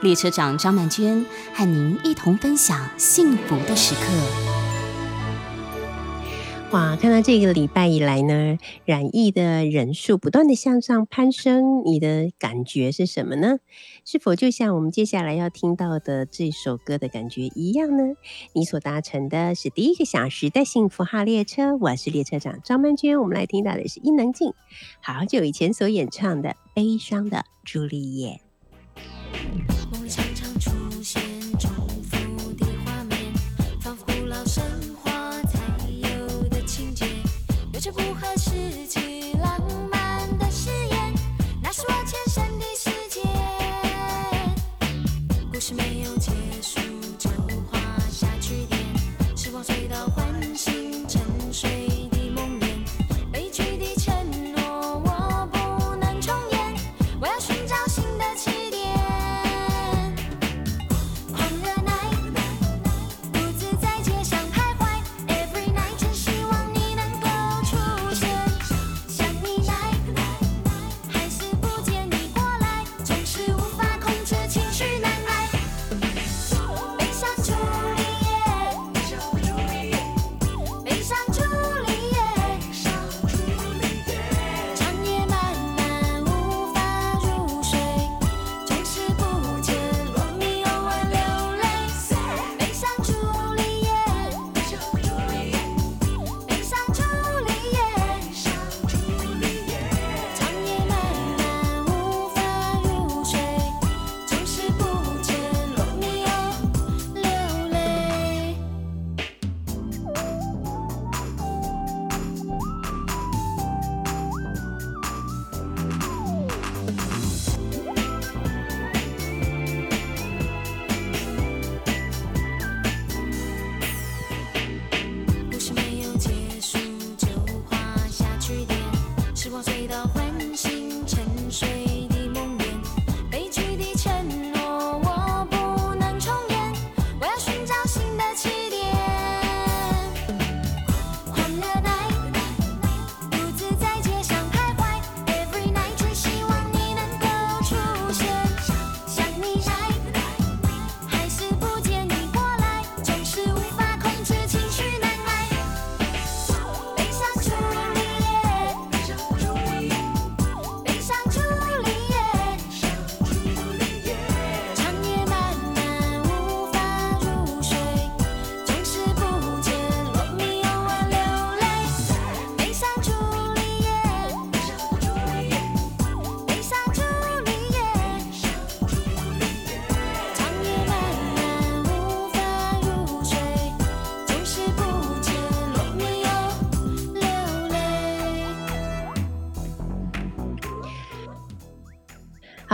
列车长张曼娟和您一同分享幸福的时刻。哇，看到这个礼拜以来呢，染疫的人数不断的向上攀升，你的感觉是什么呢？是否就像我们接下来要听到的这首歌的感觉一样呢？你所搭乘的是第一个小时的幸福号列车，我是列车长张曼娟，我们来听到的是伊能静好久以前所演唱的《悲伤的朱丽叶》。梦想。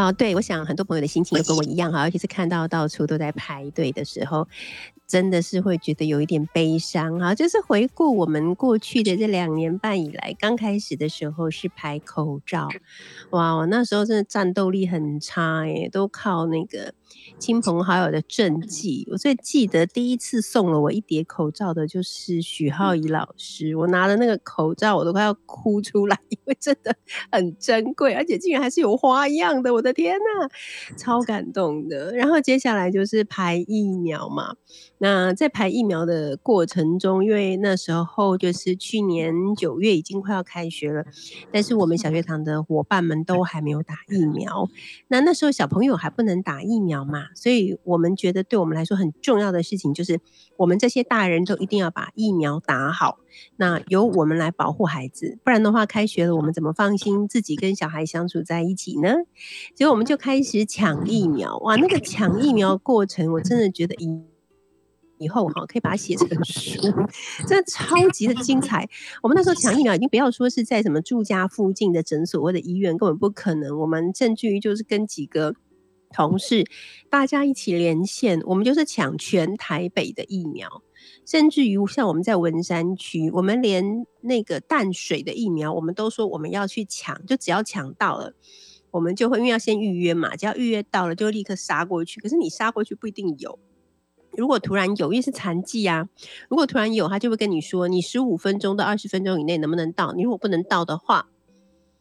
哦，对，我想很多朋友的心情都跟我 一样哈，尤其是看到到处都在排队的时候，真的是会觉得有一点悲伤哈。就是回顾我们过去的这两年半以来，刚开始的时候是排口罩，哇，我那时候真的战斗力很差哎，都靠那个。亲朋好友的政绩，我最记得第一次送了我一叠口罩的，就是许浩怡老师。我拿了那个口罩，我都快要哭出来，因为真的很珍贵，而且竟然还是有花样的，我的天呐，超感动的。然后接下来就是排疫苗嘛。那在排疫苗的过程中，因为那时候就是去年九月已经快要开学了，但是我们小学堂的伙伴们都还没有打疫苗。那那时候小朋友还不能打疫苗嘛，所以我们觉得对我们来说很重要的事情就是，我们这些大人都一定要把疫苗打好。那由我们来保护孩子，不然的话，开学了我们怎么放心自己跟小孩相处在一起呢？所以我们就开始抢疫苗。哇，那个抢疫苗过程，我真的觉得一。以后哈可以把它写成书，真的超级的精彩。我们那时候抢疫苗，已经不要说是在什么住家附近的诊所或者医院，根本不可能。我们甚至于就是跟几个同事，大家一起连线，我们就是抢全台北的疫苗，甚至于像我们在文山区，我们连那个淡水的疫苗，我们都说我们要去抢，就只要抢到了，我们就会因为要先预约嘛，只要预约到了就立刻杀过去。可是你杀过去不一定有，如果突然有，因为是残疾啊，如果突然有，他就会跟你说，你十五分钟到二十分钟以内能不能到？你如果不能到的话。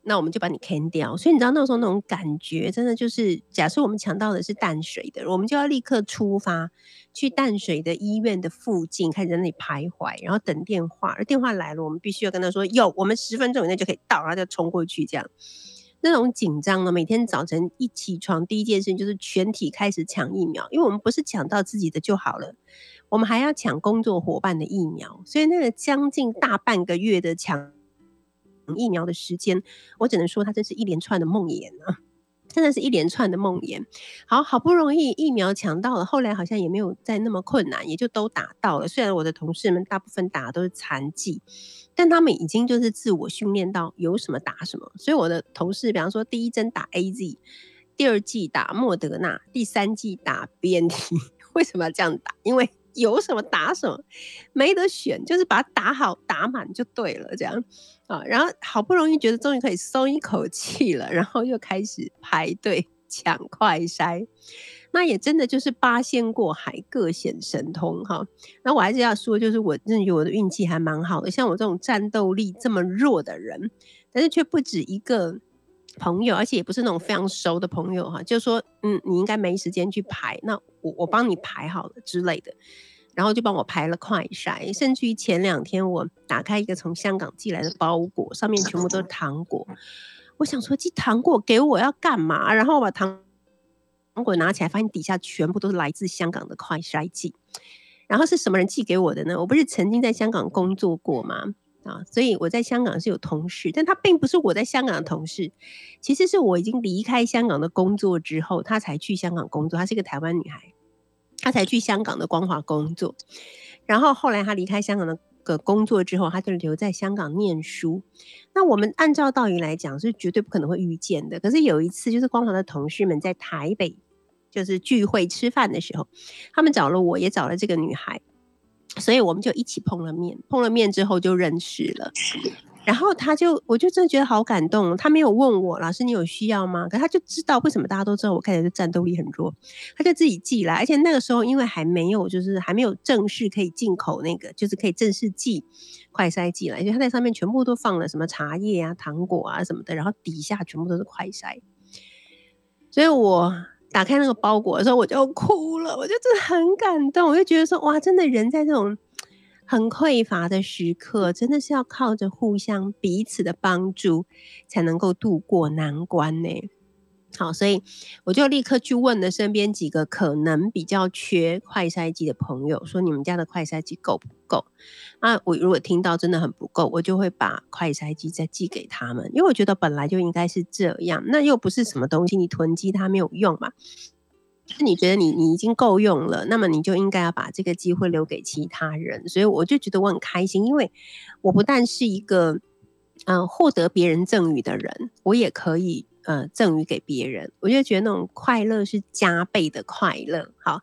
那我们就把你砍掉，所以你知道那时候那种感觉，真的就是假设我们抢到的是淡水的，我们就要立刻出发去淡水的医院的附近，开始在那里徘徊，然后等电话，而电话来了，我们必须要跟他说有，我们十分钟以内就可以到，然后再冲过去，这样那种紧张呢，每天早晨一起床第一件事就是全体开始抢疫苗，因为我们不是抢到自己的就好了，我们还要抢工作伙伴的疫苗，所以那个将近大半个月的抢。疫苗的时间，我只能说，它真是一连串的梦魇啊！真的是一连串的梦魇。好好不容易疫苗抢到了，后来好像也没有再那么困难，也就都打到了。虽然我的同事们大部分打的都是残疾，但他们已经就是自我训练到有什么打什么。所以我的同事，比方说第一针打 A Z，第二剂打莫德纳，第三剂打 B N T。为什么要这样打？因为有什么打什么，没得选，就是把它打好打满就对了，这样啊。然后好不容易觉得终于可以松一口气了，然后又开始排队抢快筛。那也真的就是八仙过海，各显神通哈。那我还是要说，就是我认为我的运气还蛮好的，像我这种战斗力这么弱的人，但是却不止一个朋友，而且也不是那种非常熟的朋友哈，就说嗯，你应该没时间去排那。我我帮你排好了之类的，然后就帮我排了快筛，甚至于前两天我打开一个从香港寄来的包裹，上面全部都是糖果。我想说寄糖果给我要干嘛？然后我把糖糖果拿起来，发现底下全部都是来自香港的快筛剂。然后是什么人寄给我的呢？我不是曾经在香港工作过吗？啊，所以我在香港是有同事，但他并不是我在香港的同事，其实是我已经离开香港的工作之后，他才去香港工作。她是一个台湾女孩，她才去香港的光华工作，然后后来她离开香港的个工作之后，他就留在香港念书。那我们按照道理来讲是绝对不可能会遇见的，可是有一次就是光华的同事们在台北就是聚会吃饭的时候，他们找了我也找了这个女孩。所以我们就一起碰了面，碰了面之后就认识了。然后他就，我就真的觉得好感动。他没有问我，老师你有需要吗？可他就知道为什么大家都知道我看起来战斗力很弱，他就自己寄来。而且那个时候因为还没有，就是还没有正式可以进口那个，就是可以正式寄快筛寄来，就他在上面全部都放了什么茶叶啊、糖果啊什么的，然后底下全部都是快筛。所以我。打开那个包裹的时候，我就哭了，我就真的很感动，我就觉得说，哇，真的人在这种很匮乏的时刻，真的是要靠着互相彼此的帮助，才能够度过难关呢。好，所以我就立刻去问了身边几个可能比较缺快筛机的朋友，说你们家的快筛机够不够？那我如果听到真的很不够，我就会把快筛机再寄给他们，因为我觉得本来就应该是这样，那又不是什么东西，你囤积它没有用嘛。是你觉得你你已经够用了，那么你就应该要把这个机会留给其他人。所以我就觉得我很开心，因为我不但是一个嗯获得别人赠予的人，我也可以。嗯，赠予给别人，我就觉得那种快乐是加倍的快乐。好，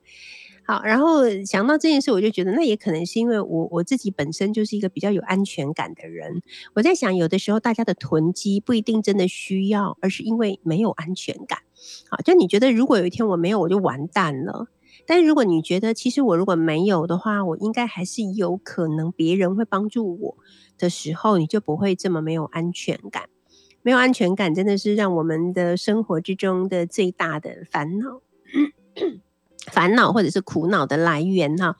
好，然后想到这件事，我就觉得那也可能是因为我我自己本身就是一个比较有安全感的人。我在想，有的时候大家的囤积不一定真的需要，而是因为没有安全感。好，就你觉得如果有一天我没有，我就完蛋了。但如果你觉得其实我如果没有的话，我应该还是有可能别人会帮助我的时候，你就不会这么没有安全感。没有安全感，真的是让我们的生活之中的最大的烦恼、烦恼或者是苦恼的来源哈。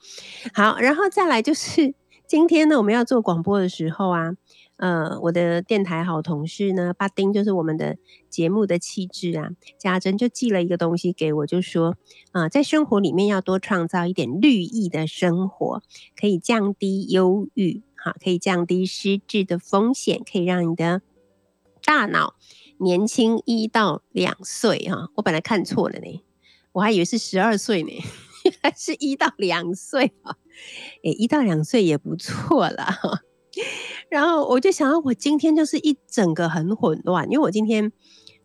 好，然后再来就是 今天呢，我们要做广播的时候啊，呃，我的电台好同事呢，巴丁就是我们的节目的气质啊，家珍就寄了一个东西给我，就说啊，在生活里面要多创造一点绿意的生活，可以降低忧郁，哈，可以降低失智的风险，可以让你的。大脑年轻一到两岁哈，我本来看错了呢，我还以为是十二岁呢，原来是一到两岁啊，诶，一到两岁也不错了。然后我就想，我今天就是一整个很混乱，因为我今天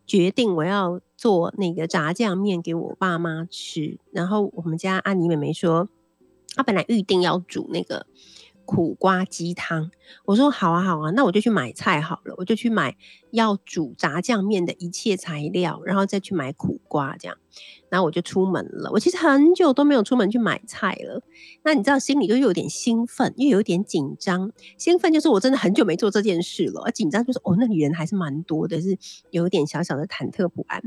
决定我要做那个炸酱面给我爸妈吃。然后我们家安妮妹妹说，她本来预定要煮那个。苦瓜鸡汤，我说好啊好啊，那我就去买菜好了，我就去买要煮炸酱面的一切材料，然后再去买苦瓜这样。然后我就出门了。我其实很久都没有出门去买菜了。那你知道心里就有点兴奋，又有点紧张。兴奋就是我真的很久没做这件事了，而紧张就是哦，那里人还是蛮多的，是有一点小小的忐忑不安。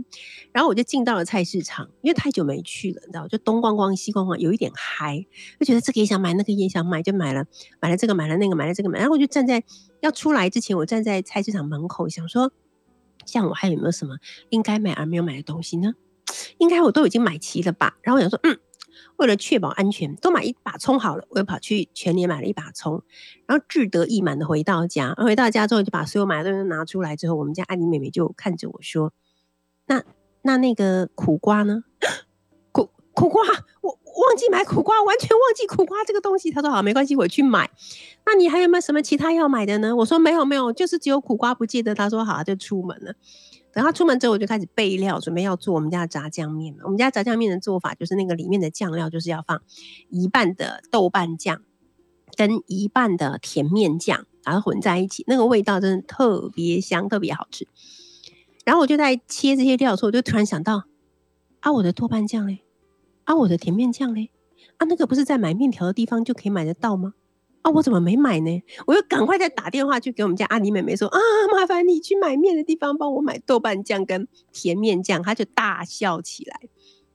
然后我就进到了菜市场，因为太久没去了，你知道，就东逛逛西逛逛，有一点嗨，就觉得这个也想买，那个也想买，就买了，买了这个，买了那个，买了这个买。然后我就站在要出来之前，我站在菜市场门口，想说，像我还有没有什么应该买而没有买的东西呢？应该我都已经买齐了吧？然后我想说，嗯，为了确保安全，都买一把葱好了。我又跑去全年买了一把葱，然后志得意满的回到家。回到家之后，就把所有买的东西拿出来之后，我们家安妮妹妹就看着我说：“那那那个苦瓜呢？苦瓜，我忘记买苦瓜，完全忘记苦瓜这个东西。”他说：“好，没关系，我去买。那你还有没有什么其他要买的呢？”我说：“没有，没有，就是只有苦瓜不记得。”他说：“好，就出门了。”等他出门之后，我就开始备料，准备要做我们家的炸酱面我们家炸酱面的做法就是那个里面的酱料就是要放一半的豆瓣酱跟一半的甜面酱，然后混在一起，那个味道真的特别香，特别好吃。然后我就在切这些料的时候，我就突然想到啊，我的豆瓣酱嘞，啊，我的甜面酱嘞，啊，那个不是在买面条的地方就可以买得到吗？啊，我怎么没买呢？我又赶快再打电话去给我们家阿妮妹妹说啊，麻烦你去买面的地方帮我买豆瓣酱跟甜面酱。她就大笑起来。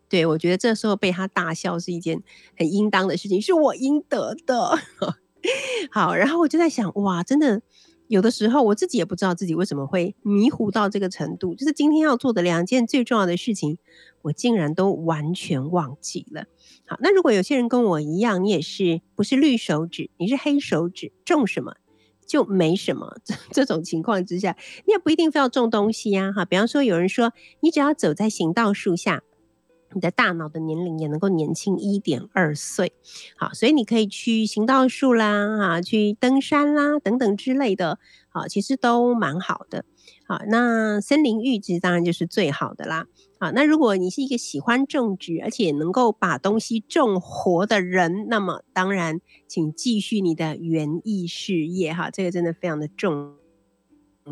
对我觉得这时候被她大笑是一件很应当的事情，是我应得的。好，然后我就在想，哇，真的有的时候我自己也不知道自己为什么会迷糊到这个程度，就是今天要做的两件最重要的事情，我竟然都完全忘记了。好，那如果有些人跟我一样，你也是不是绿手指，你是黑手指，种什么就没什么。这这种情况之下，你也不一定非要种东西呀。哈，比方说有人说，你只要走在行道树下，你的大脑的年龄也能够年轻一点二岁。好，所以你可以去行道树啦，哈，去登山啦，等等之类的，好，其实都蛮好的。好，那森林浴植当然就是最好的啦。好，那如果你是一个喜欢种植，而且能够把东西种活的人，那么当然，请继续你的园艺事业哈，这个真的非常的重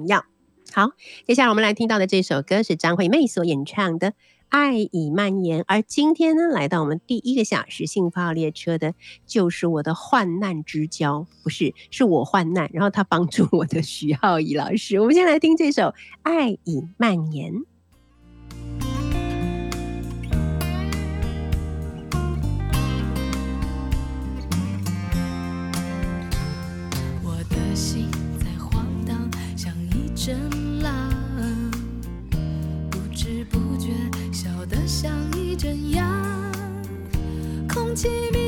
要。好，接下来我们来听到的这首歌是张惠妹所演唱的。爱已蔓延，而今天呢，来到我们第一个小时幸福号列车的，就是我的患难之交，不是，是我患难，然后他帮助我的徐浩怡老师。我们先来听这首《爱已蔓延》。我的心在晃荡，像一阵。浪空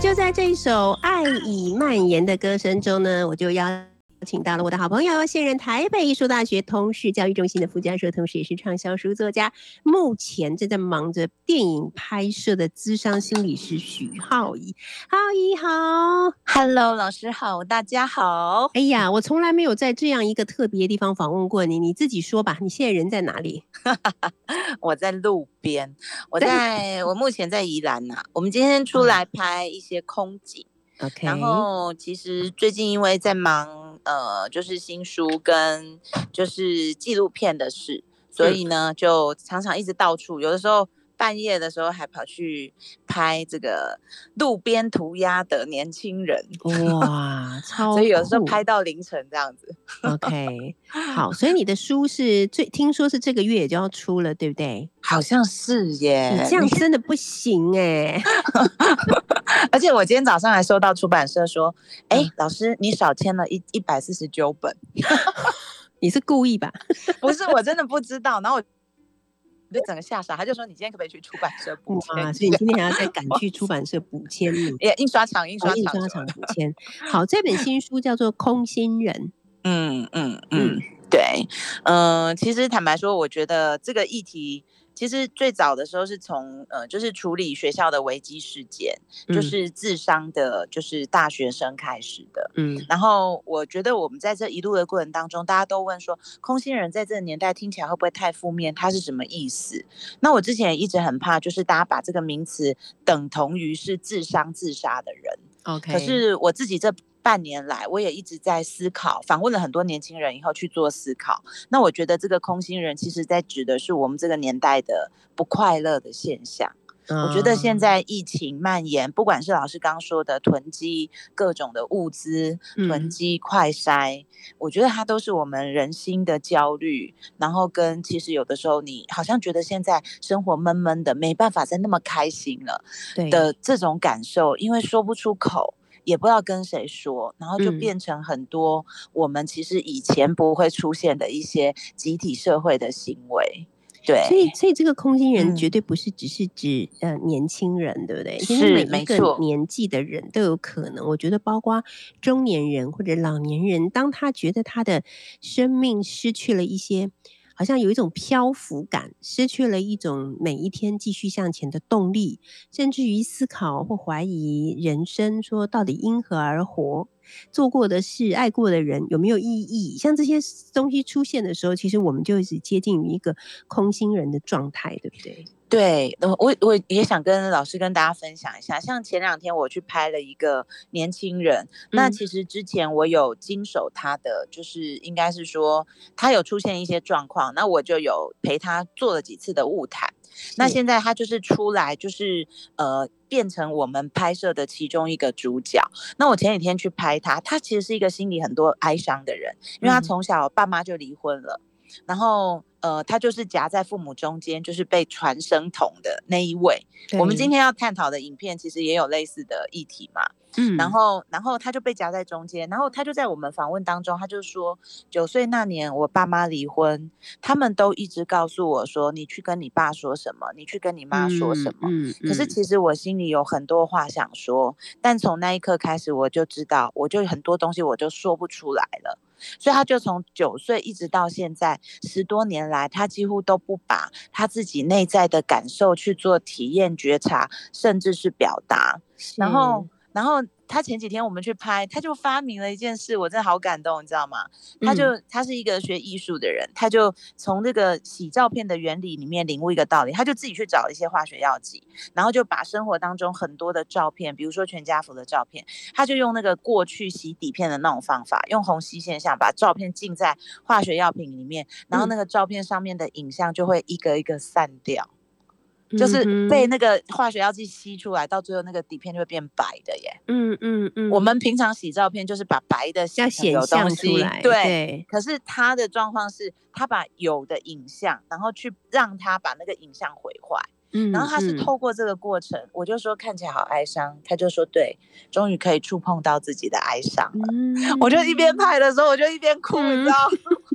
就在这一首《爱已蔓延》的歌声中呢，我就邀请到了我的好朋友，现任台北艺术大学通识教育中心的副教授，同时也是畅销书作家，目前正在忙着电影拍摄的资商心理师许浩怡。浩怡好，Hello，老师好，大家好。哎呀，我从来没有在这样一个特别地方访问过你，你自己说吧，你现在人在哪里？我在路边，我在我目前在宜兰呐。我们今天出来拍一些空景。OK，然后其实最近因为在忙呃，就是新书跟就是纪录片的事，所以呢就常常一直到处，有的时候半夜的时候还跑去拍这个路边涂鸦的年轻人，哇，超所以有时候拍到凌晨这样子。OK，好，所以你的书是最听说是这个月就要出了，对不对？好像是耶，你这样真的不行哎。而且我今天早上还收到出版社说，哎，老师你少签了一一百四十九本，你是故意吧？不是，我真的不知道。然后我就整个吓傻，他就说你今天可不可以去出版社补签？所以你今天还要再赶去出版社补签？也印刷厂，印刷印刷厂补签。好，这本新书叫做《空心人》。嗯嗯嗯，对，嗯，其实坦白说，我觉得这个议题。其实最早的时候是从呃，就是处理学校的危机事件，就是自伤的，就是大学生开始的。嗯，然后我觉得我们在这一路的过程当中，大家都问说，空心人在这个年代听起来会不会太负面？它是什么意思？那我之前也一直很怕，就是大家把这个名词等同于是自伤自杀的人。OK，可是我自己这。半年来，我也一直在思考，访问了很多年轻人以后去做思考。那我觉得这个空心人，其实在指的是我们这个年代的不快乐的现象。我觉得现在疫情蔓延，不管是老师刚说的囤积各种的物资、囤积快筛，我觉得它都是我们人心的焦虑。然后跟其实有的时候，你好像觉得现在生活闷闷的，没办法再那么开心了的这种感受，因为说不出口。也不知道跟谁说，然后就变成很多我们其实以前不会出现的一些集体社会的行为。对，所以所以这个空心人绝对不是只是指呃年轻人，对不对？其实每一个年纪的人都有可能。我觉得包括中年人或者老年人，当他觉得他的生命失去了一些。好像有一种漂浮感，失去了一种每一天继续向前的动力，甚至于思考或怀疑人生，说到底因何而活？做过的事、爱过的人有没有意义？像这些东西出现的时候，其实我们就是接近于一个空心人的状态，对不对？对，我我也想跟老师跟大家分享一下，像前两天我去拍了一个年轻人，那其实之前我有经手他的，就是应该是说他有出现一些状况，那我就有陪他做了几次的物谈，那现在他就是出来，就是呃变成我们拍摄的其中一个主角。那我前几天去拍他，他其实是一个心里很多哀伤的人，因为他从小爸妈就离婚了。然后，呃，他就是夹在父母中间，就是被传声筒的那一位。我们今天要探讨的影片，其实也有类似的议题嘛。嗯，然后，然后他就被夹在中间，然后他就在我们访问当中，他就说，九岁那年我爸妈离婚，他们都一直告诉我说，你去跟你爸说什么，你去跟你妈说什么。嗯，可是其实我心里有很多话想说，但从那一刻开始，我就知道，我就很多东西我就说不出来了。所以他就从九岁一直到现在十多年来，他几乎都不把他自己内在的感受去做体验、觉察，甚至是表达，然后。然后他前几天我们去拍，他就发明了一件事，我真的好感动，你知道吗？他就他是一个学艺术的人，他就从这个洗照片的原理里面领悟一个道理，他就自己去找一些化学药剂，然后就把生活当中很多的照片，比如说全家福的照片，他就用那个过去洗底片的那种方法，用虹吸现象把照片浸在化学药品里面，然后那个照片上面的影像就会一个一个散掉。就是被那个化学药剂吸出来，到最后那个底片就会变白的耶。嗯嗯嗯。我们平常洗照片就是把白的要显像出来，对。可是他的状况是，他把有的影像，然后去让他把那个影像毁坏。嗯。然后他是透过这个过程，我就说看起来好哀伤，他就说对，终于可以触碰到自己的哀伤了。嗯。我就一边拍的时候，我就一边哭，你知道。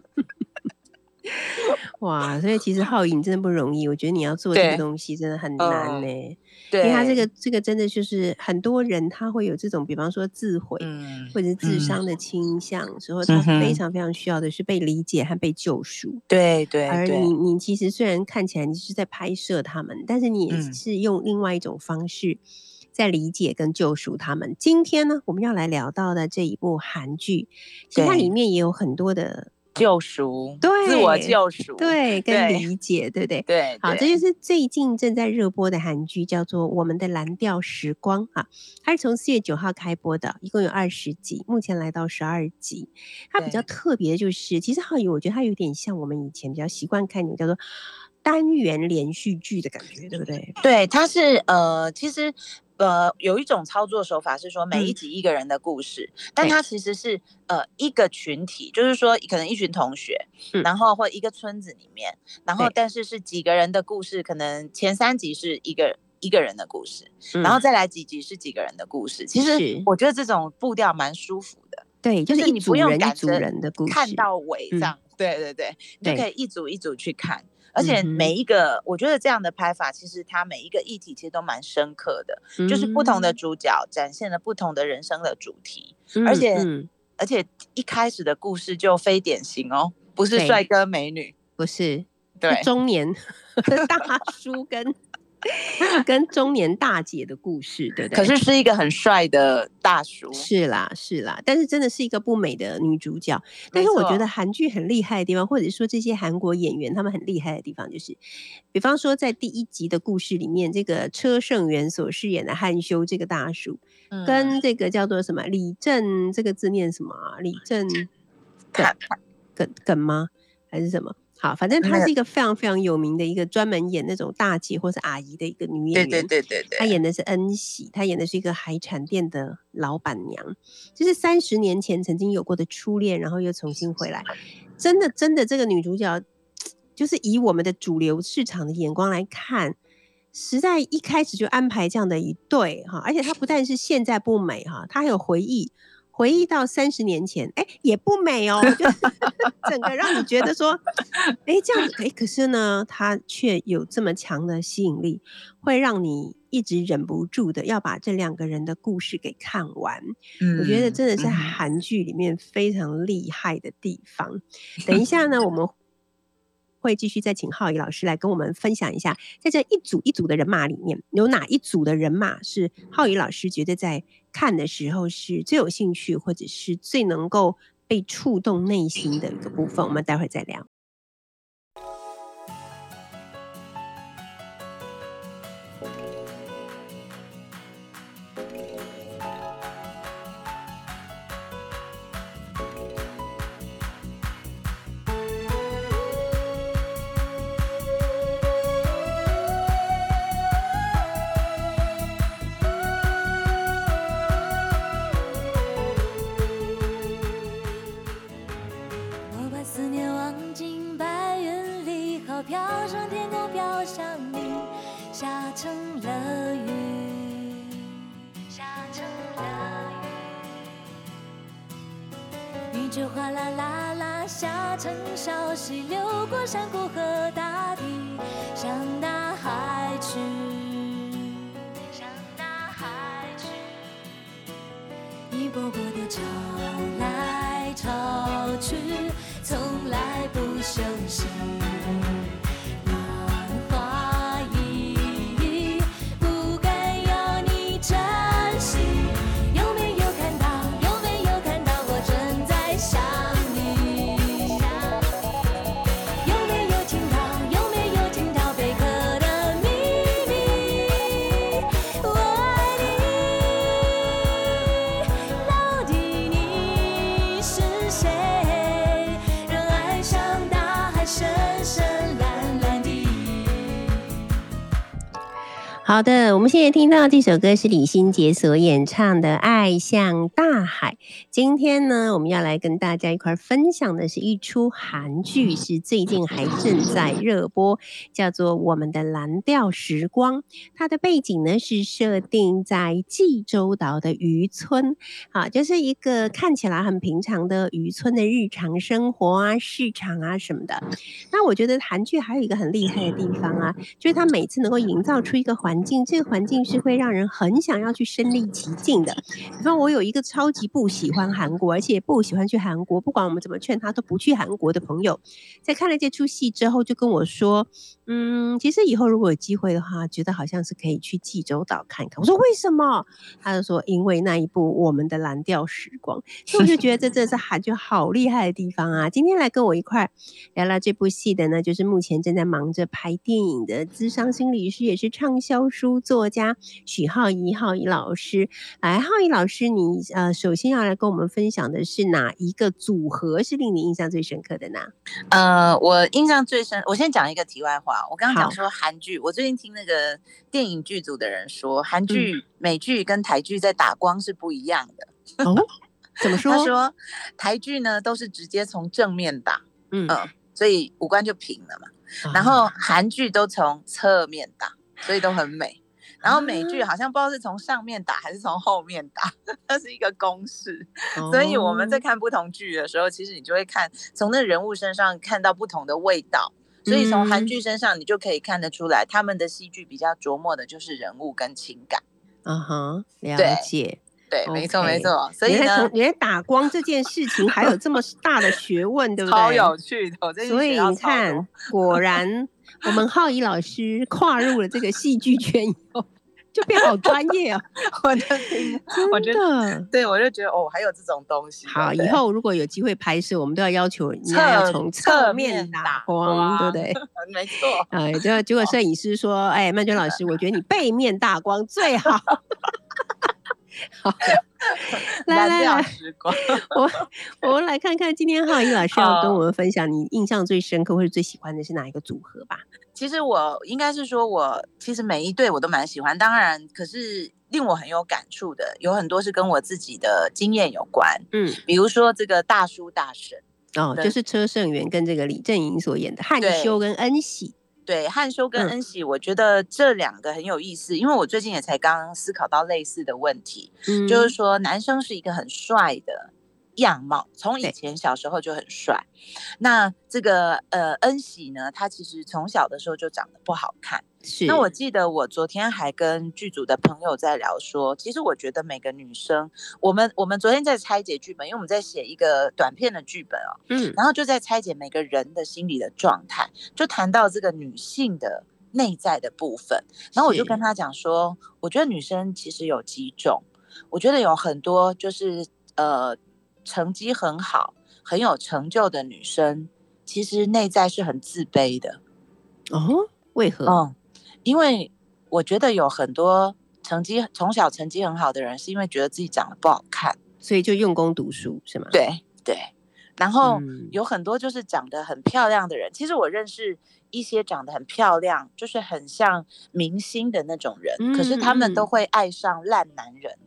哇，所以其实 浩影真的不容易，我觉得你要做这个东西真的很难嗯呢、对，因为他这个。这个真的就是很多人他会有这种，比方说自毁。嗯，或者是自嗯伤。的倾向时候，他非常非常需要的是被理解和被救赎。对对对而你，你其实虽然看起来你是在拍摄他们，但是你也嗯。是用另外一种方式在理解跟救赎他们。今天呢，我们要来聊到的这一部韩剧，其实它里面也有很多的救赎，对自我救赎，对跟理解，对不对？对，好，这就是最近正在热播的韩剧，叫做《我们的蓝调时光》啊，它是从四月九号开播的，一共有二十集，目前来到十二集。它比较特别的就是，其实浩宇，我觉得它有点像我们以前比较习惯看那种叫做单元连续剧的感觉，对不对？对，它是呃，其实呃有一种操作手法是说每一嗯集一个人的故事，但它其实是呃一个群体，就是说可能一群同学，嗯然后或一个村子里面，然后但是是几个人的故事，可能前三集是一个。一个人的故事，然后嗯再来几集是几个人的故事。其实我觉得这种步调蛮舒服的，对，就就是一组人一不用赶着组人的故事，看到尾这嗯样。对对对，你就可以一组一组去看。而且每一个，我觉得这样的拍法，其实它每一个议题其实都蛮深刻的，就是不同的嗯。主角展现了不同的人生的主题，而嗯且嗯。而且一开始的故事就非典型哦，不是帅哥美女，不是对。中年 大叔跟 跟中年大姐的故事，对不对？可是是一个很帅的大叔，是啦，是啦，但是真的是一个不美的女主角。但是我觉得韩剧很厉害的地方，或者说这些韩国演员他们很厉害的地方，就是，比方说在第一集的故事里面，这个车胜元所饰演的汉修这个大叔，嗯跟这个叫做什么李正这个字念什么啊？李正看耿耿吗？还是什么？好，反正她是一个非常非常有名的一个专门演那种大姐或是阿姨的一个女演对员。对对对对，她演的是恩喜，她演的是一个海产店的老板娘，就是三十年前曾经有过的初恋，然后又重新回来。真的，真的，这个女主角就是以我们的主流市场的眼光来看，实在一开始就安排这样的一对哈，而且她不但是现在不美哈，她还有回忆。回忆到三十年前，哎，也不美哦，就是 整个让你觉得说，哎，这样子，哎，可是呢，它却有这么强的吸引力，会让你一直忍不住的要把这两个人的故事给看完。我觉得真的是嗯嗯韩剧里面非常厉害的地方。等一下呢，我们会继续再请浩宇老师来跟我们分享一下，在这一组一组的人马里面，有哪一组的人马是浩宇老师觉得在看的时候是最有兴趣，或者是最能够被触动内心的一个部分？我们待会儿再聊。就哗啦啦啦下成小溪，流过山谷和大地，向大海去，向大海去。一波波的潮来潮去，从来不休息。好的，我们现在听到这首歌是李心洁所演唱的《爱像大海》。今天呢，我们要来跟大家一块分享的是一出韩剧，是最近还正在热播，叫做《我们的蓝调时光》。它的背景呢是设定在济州岛的渔村，好，就是一个看起来很平常的渔村的日常生活啊、市场啊什么的。那我觉得韩剧还有一个很厉害的地方啊，就是它每次能够营造出一个环境，这个环境是会让人很想要去身临其境的。比方我有一个超级不喜欢韩国，而且不喜欢去韩国，不管我们怎么劝他都不去韩国的朋友，在看了这出戏之后，就跟我说，嗯，其实以后如果有机会的话，觉得好像是可以去济州岛看看。我说为什么？他就说因为那一部《我们的蓝调时光》，所以我就觉得这真的是韩剧好厉害的地方啊！今天来跟我一块聊聊这部戏的呢，就是目前正在忙着拍电影的资商心理师，也是畅销书作家许浩怡浩怡老师。来，浩怡老师，你呃，首先要来跟我们分享的是哪一个组合是令你印象最深刻的呢？呃，我印象最深，我先讲一个题外话。我刚刚好讲说韩剧，我最近听那个电影剧组的人说，韩嗯剧、美剧跟台剧在打光是不一样的。哦，怎么 说？他说台剧呢都是直接从正面打，嗯嗯，所以五官就平了嘛。然啊后韩剧都从侧面打，所以都很美。然后美剧啊好像不知道是从上面打还是从后面打，它是一个公式。所以我们在哦看不同剧的时候，其实你就会看从那人物身上看到不同的味道。所以从韩嗯剧身上，你就可以看得出来，他们的戏剧比较琢磨的就是人物跟情感。嗯哼，了对解。对，没错没错。所以呢原来从，原来打光这件事情还有这么大的学问，对不对？超有趣的。所以你看，果然我们浩怡老师跨入了这个戏剧圈以后，就变好专业哦，我就听，我觉真得，的。对我就觉得哦，还有这种东西。好，以后如果有机会拍摄，我们都要要求你要侧从侧侧面面打打光，对不对？没错。哎，结果结果摄影师说：“哎，曼娟老师，我觉得你背面打光最好。” 好，来来来。我我们来看看今天浩怡老师要跟我们分享你印象最深刻或者最喜欢的是哪一个组合吧？其实我应该是说我，其实每一对我都蛮喜欢，当然，可是令我很有感触的，有很多是跟我自己的经验有关，嗯，比如说这个大叔大婶，哦，就是车胜元跟这个李正英所演的汉修跟恩喜。对汉修跟嗯。恩喜，我觉得这两个很有意思，因为我最近也才刚思考到类似的问题，嗯就是说男生是一个很帅的样貌，从以前小时候就很帅。那这个呃恩喜呢，他其实从小的时候就长得不好看。是那我记得我昨天还跟剧组的朋友在聊说，其实我觉得每个女生，我们我们昨天在拆解剧本，因为我们在写一个短片的剧本哦，嗯然后就在拆解每个人的心理的状态，就谈到这个女性的内在的部分。然后我就跟他讲说，我觉得女生其实有几种，我觉得有很多就是呃成绩很好、很有成就的女生，其实内在是很自卑的。哦，为何？嗯，因为我觉得有很多成绩从小成绩很好的人，是因为觉得自己长得不好看。所以就用功读书是吗？，对对，然后嗯有很多就是长得很漂亮的人，其实我认识一些长得很漂亮，就是很像明星的那种人，可是他们都会爱上烂男人。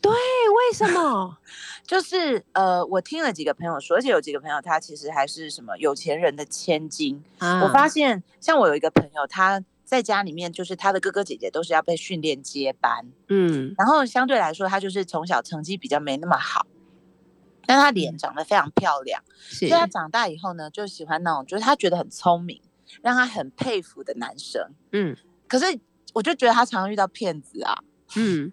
对，为什么？就是呃，我听了几个朋友说，而且有几个朋友他其实还是什么有钱人的千金。啊我发现，像我有一个朋友，他在家里面就是他的哥哥姐姐都是要被训练接班，嗯。然后相对来说，他就是从小成绩比较没那么好，但他脸嗯。长得非常漂亮，是所以他长大以后呢，就喜欢那种就是他觉得很聪明，让他很佩服的男生。嗯。可是我就觉得他常常遇到骗子啊，嗯，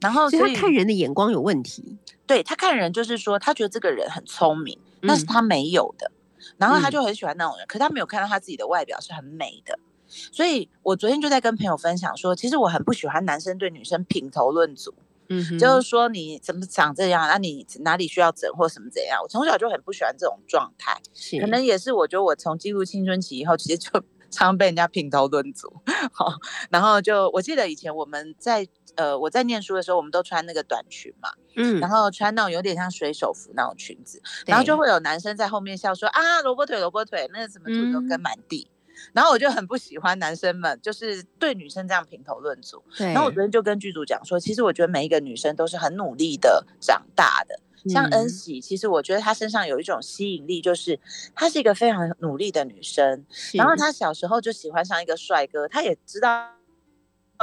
然后所以他看人的眼光有问题。对他看人就是说，他觉得这个人很聪明，那是嗯他没有的，然后他嗯就很喜欢那种人，可他没有看到他自己的外表是很美的。所以我昨天就在跟朋友分享说，其实我很不喜欢男生对女生评头论足，嗯，就是说你怎么长这样，那、你哪里需要整或什么怎样。我从小就很不喜欢这种状态，是可能也是我觉得我从进入青春期以后，其实就 常被人家评头论足。好，然后就我记得以前我们在呃我在念书的时候，我们都穿那个短裙嘛，嗯然后穿那种有点像水手服那种裙子，然后就会有男生在后面笑说啊萝卜腿萝卜腿，那个什么兔子都跟嗯满地。然后我就很不喜欢男生们就是对女生这样评头论足。对，然后我昨天就跟剧组讲说，其实我觉得每一个女生都是很努力的长大的。像恩喜，其实我觉得她身上有一种吸引力，就是她是一个非常努力的女生。然后她小时候就喜欢上一个帅哥，她也知道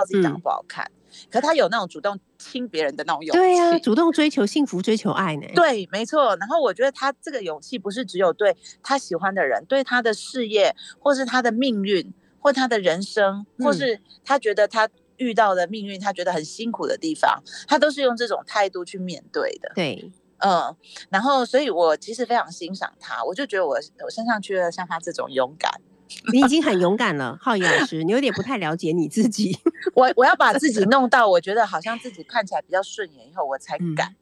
自己长得不好看，可他有那种主动亲别人的那种勇气。对呀，主动追求幸福、追求爱呢？对，没错。然后我觉得他这个勇气不是只有对他喜欢的人，对他的事业，或是他的命运，或他的人生，或是他觉得他遇到的命运，他觉得很辛苦的地方，他都是用这种态度去面对的。对。嗯，然后，所以我其实非常欣赏他，我就觉得我我身上缺了像他这种勇敢。你已经很勇敢了，浩宇老师，你有点不太了解你自己。我我要把自己 弄到我觉得好像自己看起来比较顺眼以后，我才敢。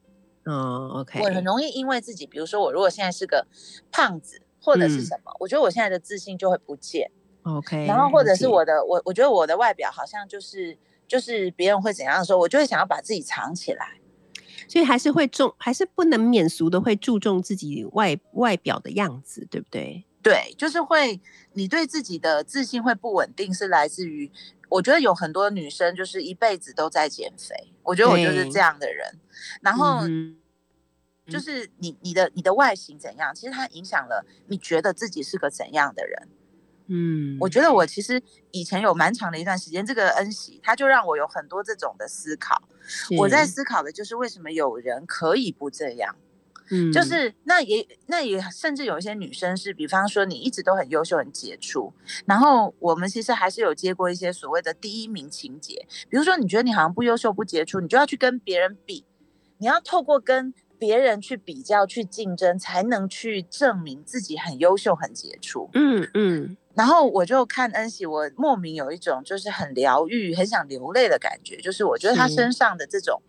哦，OK。我很容易因为自己，比如说我如果现在是个胖子或者是什么，我觉得我现在的自信就会不见。OK。然后或者是我的我我觉得我的外表好像就是就是别人会怎样的时候，我就会想要把自己藏起来。所以还是会重，还是不能免俗的会注重自己外外表的样子，对不对？对，就是会，你对自己的自信会不稳定，是来自于，我觉得有很多女生就是一辈子都在减肥，我觉得我就是这样的人。然后，就是你你的你的外形怎样，其实它影响了你觉得自己是个怎样的人。嗯，我觉得我其实以前有蛮长的一段时间，这个恩喜他就让我有很多这种的思考。我在思考的就是为什么有人可以不这样？嗯，就是那也那也甚至有一些女生是，比方说你一直都很优秀很杰出，然后我们其实还是有接过一些所谓的第一名情节，比如说你觉得你好像不优秀不杰出，你就要去跟别人比，你要透过跟别人去比较去竞争，才能去证明自己很优秀很杰出。嗯嗯。然后我就看恩喜，我莫名有一种就是很疗愈、很想流泪的感觉。就是我觉得他身上的这种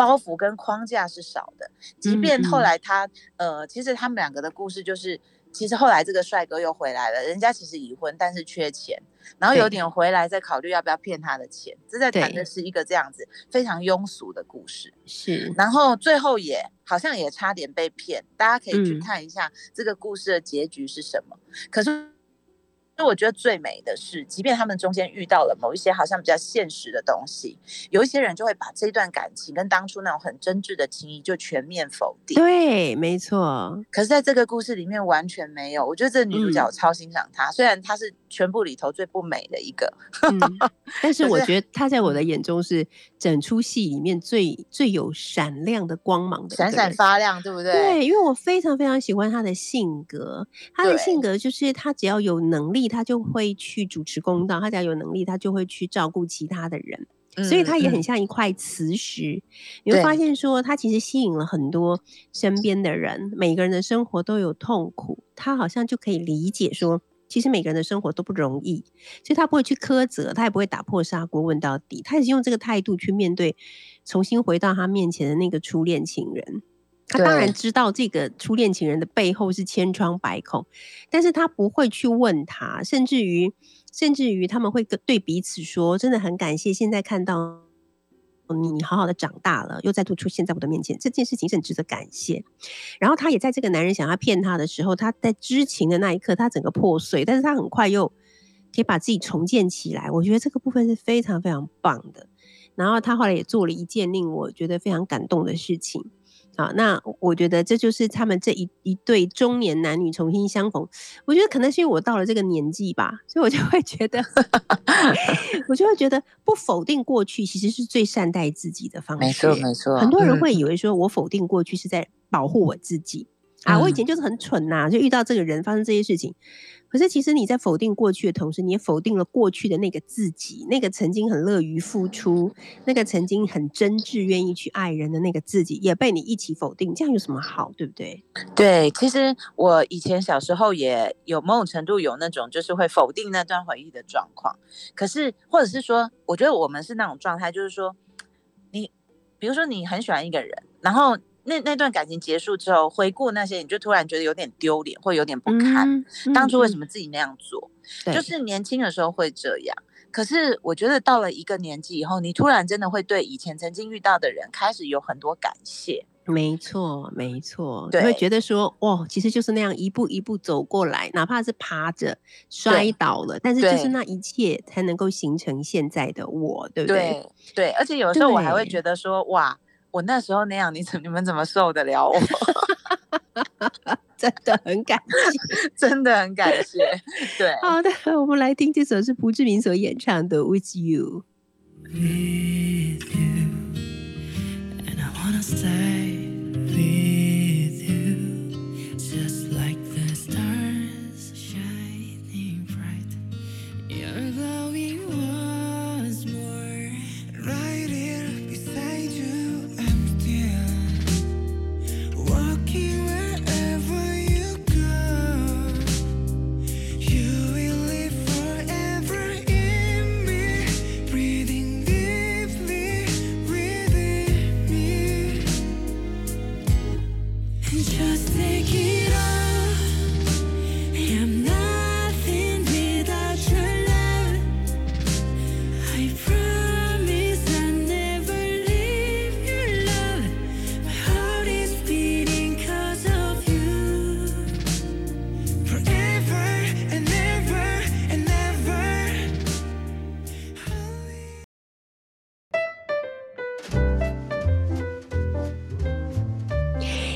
包袱跟框架是少的，即便后来他呃，其实他们两个的故事就是，其实后来这个帅哥又回来了，人家其实已婚，但是缺钱，然后有点回来再考虑要不要骗他的钱。这在谈的是一个这样子非常庸俗的故事。是，然后最后也好像也差点被骗，大家可以去看一下这个故事的结局是什么。可是。所以我觉得最美的是，即便他们中间遇到了某一些好像比较现实的东西，有一些人就会把这段感情跟当初那种很真挚的情谊就全面否定。对，没错。可是在这个故事里面完全没有。我觉得这女主角我超欣赏她，虽然她是全部里头最不美的一个，但是我觉得他在我的眼中是整出戏里面最最有闪亮的光芒的，闪闪发亮，对不对？对，因为我非常非常喜欢他的性格，他的性格就是他只要有能力。他就会去主持公道，他只要有能力，他就会去照顾其他的人，所以他也很像一块磁石。你会发现说，他其实吸引了很多身边的人，每个人的生活都有痛苦，他好像就可以理解说，其实每个人的生活都不容易，所以他不会去苛责，他也不会打破砂锅问到底，他也是用这个态度去面对，重新回到他面前的那个初恋情人。他当然知道这个初恋情人的背后是千疮百孔，但是他不会去问他，甚至于，甚至于他们会跟对彼此说：“真的很感谢，现在看到你你好好的长大了，又再度出现在我的面前，这件事情是很值得感谢。”然后他也在这个男人想要骗他的时候，他在知情的那一刻，他整个破碎，但是他很快又可以把自己重建起来。我觉得这个部分是非常非常棒的。然后他后来也做了一件令我觉得非常感动的事情。好，那我觉得这就是他们这一一对中年男女重新相逢。我觉得可能是因为我到了这个年纪吧，所以我就会觉得，我就会觉得不否定过去，其实是最善待自己的方式。没错，没错。很多人会以为说我否定过去是在保护我自己啊，我以前就是很蠢呐，就遇到这个人发生这些事情。可是，其实你在否定过去的同时，你也否定了过去的那个自己，那个曾经很乐于付出，那个曾经很真挚愿意去爱人的那个自己，也被你一起否定。这样有什么好，对不对？对，其实我以前小时候也有某种程度有那种就是会否定那段回忆的状况。可是，或者是说，我觉得我们是那种状态，就是说，你比如说你很喜欢一个人，然后。那那段感情结束之后，回顾那些，你就突然觉得有点丢脸，会有点不堪。当初为什么自己那样做？就是年轻的时候会这样。可是我觉得到了一个年纪以后，你突然真的会对以前曾经遇到的人开始有很多感谢。没错，没错，对你会觉得说，哇，其实就是那样一步一步走过来，哪怕是趴着摔倒了，但是就是那一切才能够形成现在的我，对不对？对对，而且有时候我还会觉得说，哇，我那时候那样，你怎你们怎么受得了我？真的很感谢。真的很感谢。对，好的，我们来听这首是朴志明所演唱的《With You》。with you, and I wanna stay with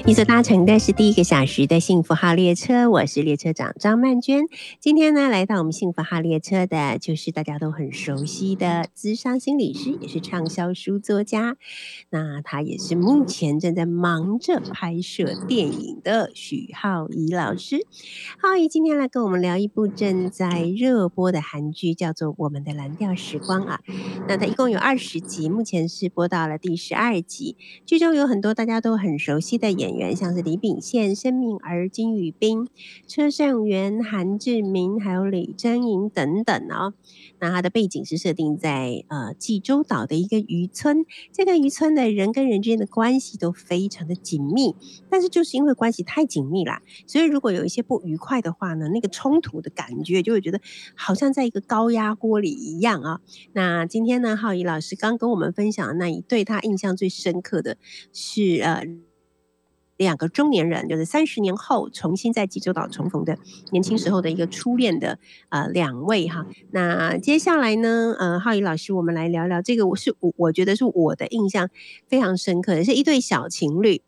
你所搭乘的是第一个小时的幸福号列车，我是列车长张曼娟。今天呢，来到我们幸福号列车的，就是大家都很熟悉的资商心理师，也是畅销书作家。那他也是目前正在忙着拍摄电影的许浩怡老师。浩怡今天来跟我们聊一部正在热播的韩剧，叫做《我们的蓝调时光》啊。那它一共有二十集，目前是播到了第十二集。剧中有很多大家都很熟悉的演员，像是李秉宪、申敏儿、金宇彬、车胜元、韩志明，还有李珍莹等等哦。那它的背景是设定在呃济州岛的一个渔村，这个渔村的人跟人之间的关系都非常的紧密，但是就是因为关系太紧密啦，所以如果有一些不愉快的话呢，那个冲突的感觉就会觉得好像在一个高压锅里一样啊。那今天呢，浩怡老师刚跟我们分享的那一对他印象最深刻的是呃。两个中年人，就是三十年后重新在济州岛重逢的年轻时候的一个初恋的呃两位哈。那接下来呢，呃，浩宇老师，我们来聊聊这个，我是我我觉得是我的印象非常深刻的，是一对小情侣。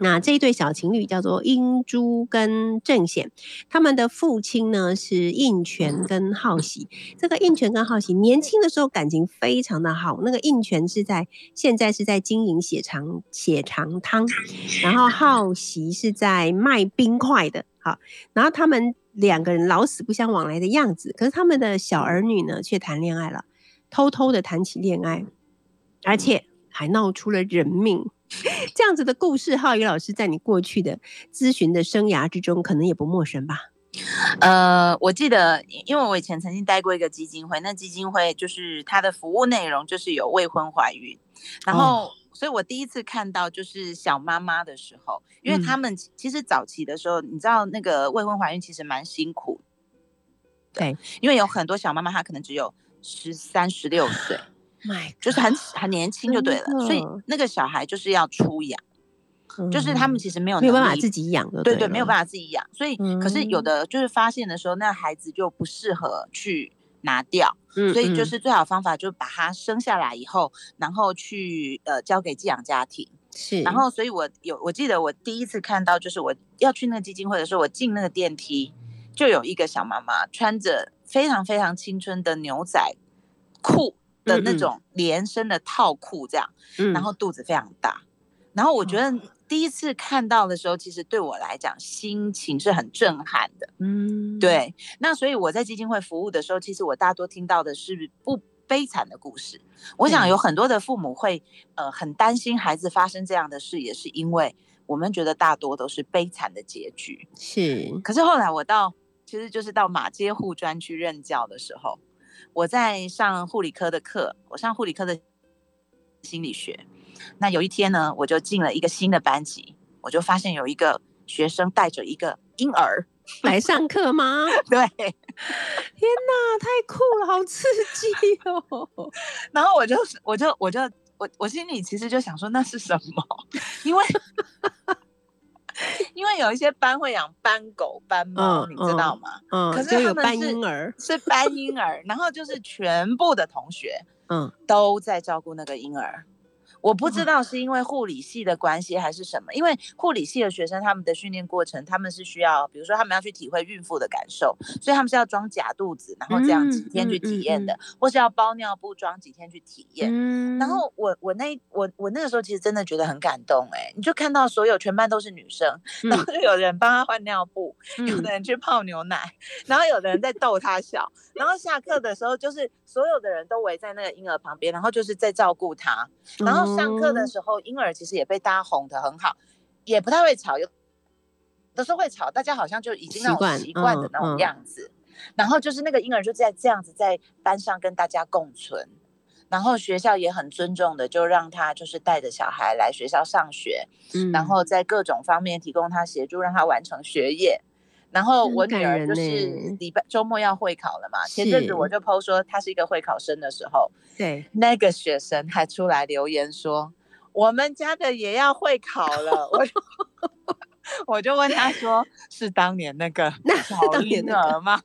那这一对小情侣叫做英珠跟郑显，他们的父亲呢是应权跟浩喜。这个应权跟浩喜年轻的时候感情非常的好，那个应权是在现在是在经营血肠血肠汤，然后浩喜是在卖冰块的。好，然后他们两个人老死不相往来的样子，可是他们的小儿女呢却谈恋爱了，偷偷的谈起恋爱，而且还闹出了人命。这样子的故事，浩宇老师在你过去的咨询的生涯之中，可能也不陌生吧？呃，我记得，因为我以前曾经待过一个基金会，那基金会就是它的服务内容就是有未婚怀孕，然后，所以我第一次看到就是小妈妈的时候，因为嗯。他们其其实早期的时候，你知道那个未婚怀孕其实蛮辛苦的，对，因为有很多小妈妈她可能只有十三、十六岁，，My，就是很很年轻就对了，所以那个小孩就是要出养，就是他们其实没有嗯没有办法自己养的，对对，没有办法，自己养，所以可是有嗯。的就是发现的时候，那孩子就不适合去拿掉，嗯所以就嗯。是最好方法就是把他生下来以后，然后去呃交给寄养家庭。是，然后，所以我有我记得我第一次看到，就是我要去那个基金会的时候，我进那个电梯，就有一个小妈妈穿着非常非常青春的牛仔裤的那种连身的套裤，这样，嗯然后肚子非常大。然后我觉哦得第一次看到的时候，其实对我来讲心情是很震撼的。嗯，对，那所以我在基金会服务的时候，其实我大多听到的是不悲惨的故事。我想有很多的父母会呃很担心孩子发生这样的事，也是因为我们觉得大多都是悲惨的结局。是，可是后来我到其实就是到马街护专去任教的时候，我在上护理科的课，我上护理科的心理学。那有一天呢，我就进了一个新的班级，我就发现有一个学生带着一个婴儿，来上课吗？对，天哪，太酷了，好刺激哦！然后我就我就我就我我心里其实就想说那是什么？因为 因为有一些班会养班狗、班猫，嗯你知道吗？嗯，可是他们是婴儿，是班婴儿，然后就是全部的同学 嗯都在照顾那个婴儿。我不知道是因为护理系的关系还是什么，因为护理系的学生他们的训练过程，他们是需要，比如说他们要去体会孕妇的感受，所以他们是要装假肚子，然后这样几嗯天去嗯体验的，或是要包尿布装几天去体验。嗯。然后我我那我我那个时候其实真的觉得很感动哎、你就看到所有全班都是女生，然后就有人帮他换尿布，有嗯。的人去泡牛奶，然后有的人在逗他笑，然后下课的时候就是所有的人都围在那个婴儿旁边，然后就是在照顾他，然后上课的哦时候婴儿其实也被大家哄得很好，也不太会吵，有的时候会吵，大家好像就已经那种习惯的那种嗯嗯样子，然后就是那个婴儿就在这样子在班上跟大家共存。然后学校也很尊重的，就让他就是带着小孩来学校上学，嗯然后在各种方面提供他协助，让他完成学业。然后我女儿就是礼拜周末要会考了嘛，前阵子我就 PO 说她是一个会考生的时候，对，那个学生还出来留言说，我们家的也要会考了，我就我就问他说，是当年那个 小婴儿吗？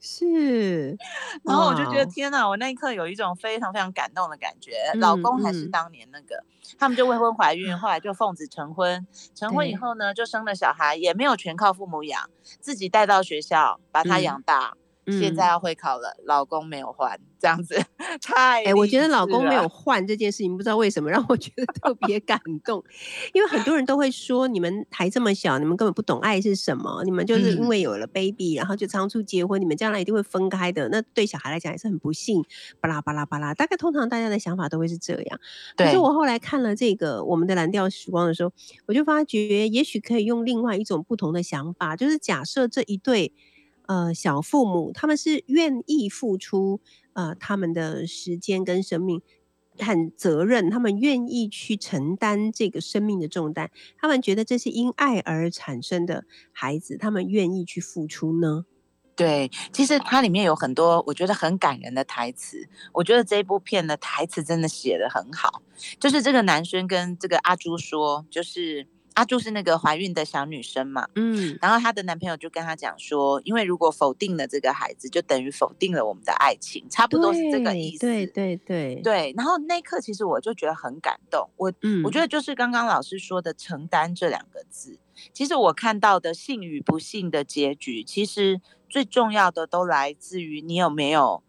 是，然后我就觉得天哪，我那一刻有一种非常非常感动的感觉。老嗯公还是嗯当年那个，他们就未婚怀孕，后来就奉子成婚，成婚以后呢，就生了小孩，也没有全靠父母养，自己带到学校把他嗯养大。现在嗯。要会考了，老公没有换，这样子太哎、我觉得老公没有换这件事情，不知道为什么让我觉得特别感动，因为很多人都会说，你们还这么小，你们根本不懂爱是什么，你们就是因嗯。为有了 baby，、然后就仓促结婚，你们将来一定会分开的，那对小孩来讲也是很不幸，巴拉巴拉巴拉，大概通常大家的想法都会是这样。可是我后来看了这个我们的蓝调时光的时候，我就发觉也许可以用另外一种不同的想法，就是假设这一对呃小父母他们是愿意付出呃他们的时间跟生命。和责任，他们愿意去承担这个生命的重担，他们觉得这是因爱而产生的孩子，他们愿意去付出呢？对，其实它里面有很多我觉得很感人的台词。我觉得这一部片的台词真的写得很好。就是这个男生跟这个阿朱说，就是阿朱是那个怀孕的小女生嘛，嗯。然后她的男朋友就跟她讲说，因为如果否定了这个孩子，就等于否定了我们的爱情，差不多是这个意思。对对对，对然后那一刻其实我就觉得很感动。我嗯我觉得就是刚刚老师说的“承担”这两个字，其实我看到的幸与不幸的结局，其实最重要的都来自于你有没有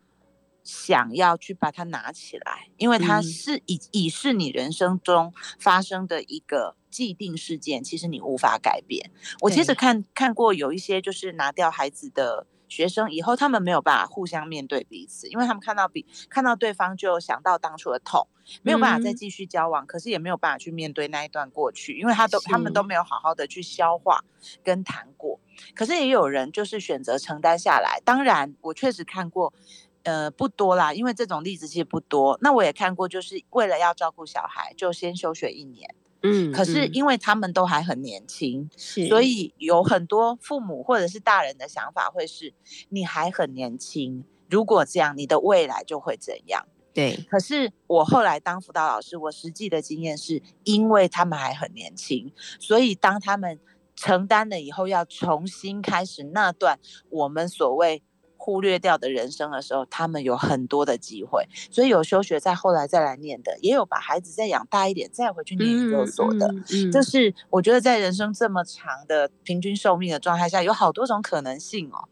想要去把它拿起来，因为它嗯。是已已是你人生中发生的一个既定事件，其实你无法改变。我其实看看过有一些就是拿掉孩子的。学生以后他们没有办法互相面对彼此，因为他们看到比看到对方就想到当初的痛，没有办法再嗯继续交往，可是也没有办法去面对那一段过去，因为他都他们都没有好好的去消化跟谈过。可是也有人就是选择承担下来，当然我确实看过。呃，不多啦，因为这种例子其实不多。那我也看过，就是为了要照顾小孩，就先休学一年。嗯，可是嗯。因为他们都还很年轻，是，所以有很多父母或者是大人的想法会是：你还很年轻，如果这样，你的未来就会怎样。对，可是我后来当辅导老师，我实际的经验是，因为他们还很年轻，所以当他们承担了以后，要重新开始那段我们所谓忽略掉的人生的时候，他们有很多的机会。所以有休学再后来再来念的，也有把孩子再养大一点再回去念研究所的。嗯，嗯就，是我觉得在人生这么长的平均寿命的状态下，有好多种可能性哦。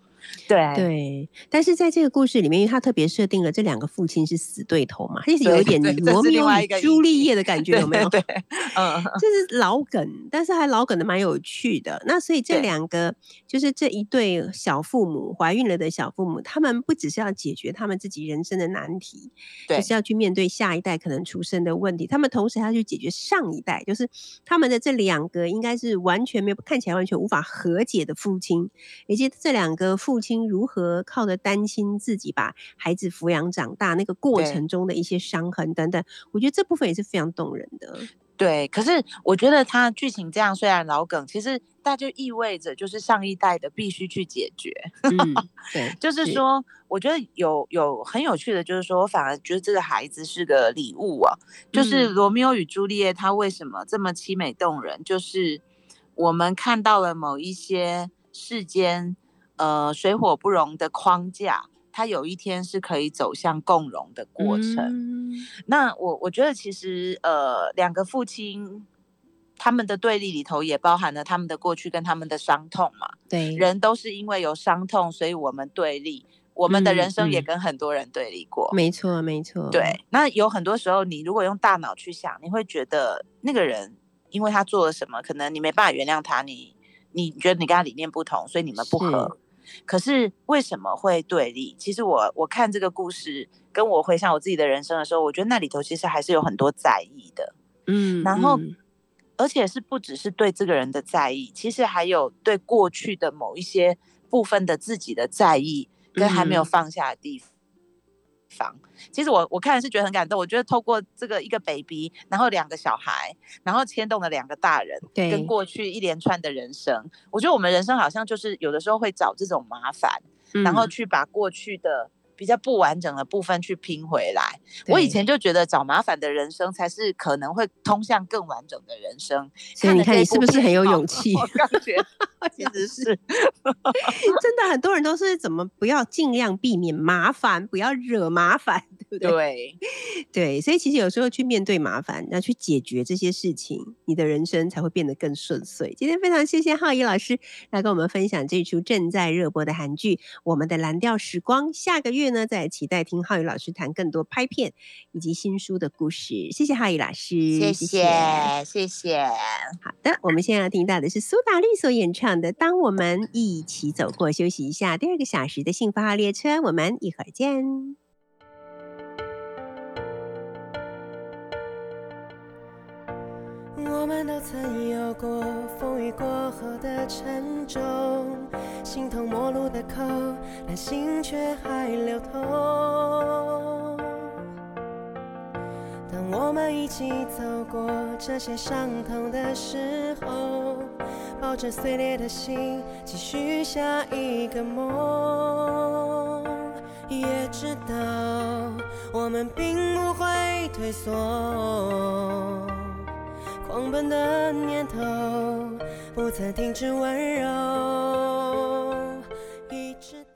对。对，但是在这个故事里面，因为他特别设定了这两个父亲是死对头嘛，就是有一点罗密欧朱丽叶的感觉，有没有？对，嗯，这是老梗，但是还老梗的蛮有趣的。那所以这两个就是这一对小父母怀孕了的小父母，他们不只是要解决他们自己人生的难题，对就是要去面对下一代可能出生的问题，他们同时还要去解决上一代，就是他们的这两个应该是完全没有看起来完全无法和解的父亲，以及这两个父亲如何靠着担心自己把孩子抚养长大那个过程中的一些伤痕等等，我觉得这部分也是非常动人的。对，可是我觉得它剧情这样虽然老梗，其实那就意味着就是上一代的必须去解决。嗯，对，就是说，我觉得有有很有趣的，就是说，我反而觉得这个孩子是个礼物啊。就是嗯罗密欧与朱丽叶，他为什么这么凄美动人？就是我们看到了某一些世间呃水火不容的框架，它有一天是可以走向共融的过程。嗯那我我觉得其实呃，两个父亲他们的对立里头也包含了他们的过去跟他们的伤痛嘛。对，人都是因为有伤痛，所以我们对立。我们的嗯人生也嗯跟很多人对立过。没错，没错，对，那有很多时候，你如果用大脑去想，你会觉得那个人因为他做了什么，可能你没办法原谅他，你你觉得你跟他理念不同，所以你们不合。可是为什么会对立？其实我我看这个故事，跟我回想我自己的人生的时候，我觉得那里头其实还是有很多在意的，嗯，然后嗯而且是不只是对这个人的在意，其实还有对过去的某一些部分的自己的在意，跟还没有嗯。放下的地方。其实我我看是觉得很感动，我觉得透过这个一个 baby，然后两个小孩，然后牵动了两个大人，对跟过去一连串的人生，我觉得我们人生好像就是有的时候会找这种麻烦，然后嗯去把过去的比较不完整的部分去拼回来。我以前就觉得找麻烦的人生才是可能会通向更完整的人生。所以你看，你是不是很有勇气？我刚觉得 其实是 真的，很多人都是怎么不要尽量避免麻烦，不要惹麻烦，对不对？对，对，所以其实有时候去面对麻烦，要去解决这些事情，你的人生才会变得更顺遂。今天非常谢谢浩怡老师来跟我们分享这出正在热播的韩剧《我们的蓝调时光》。下个月呢，再期待听浩宇老师谈更多拍片以及新书的故事。谢谢浩宇老师，谢谢谢谢。好的，我们现在要听到的是苏打绿所演唱的《当我们一起走过》，休息一下，第二个小时的幸福号列车，我们一会儿见。我们都曾有过风雨过后的沉重，形同陌路的口，但心却还流通。当我们一起走过这些伤痛的时候，抱着碎裂的心，继续下一个梦。也知道我们并不会退缩。狂奔的念头不曾停止温柔。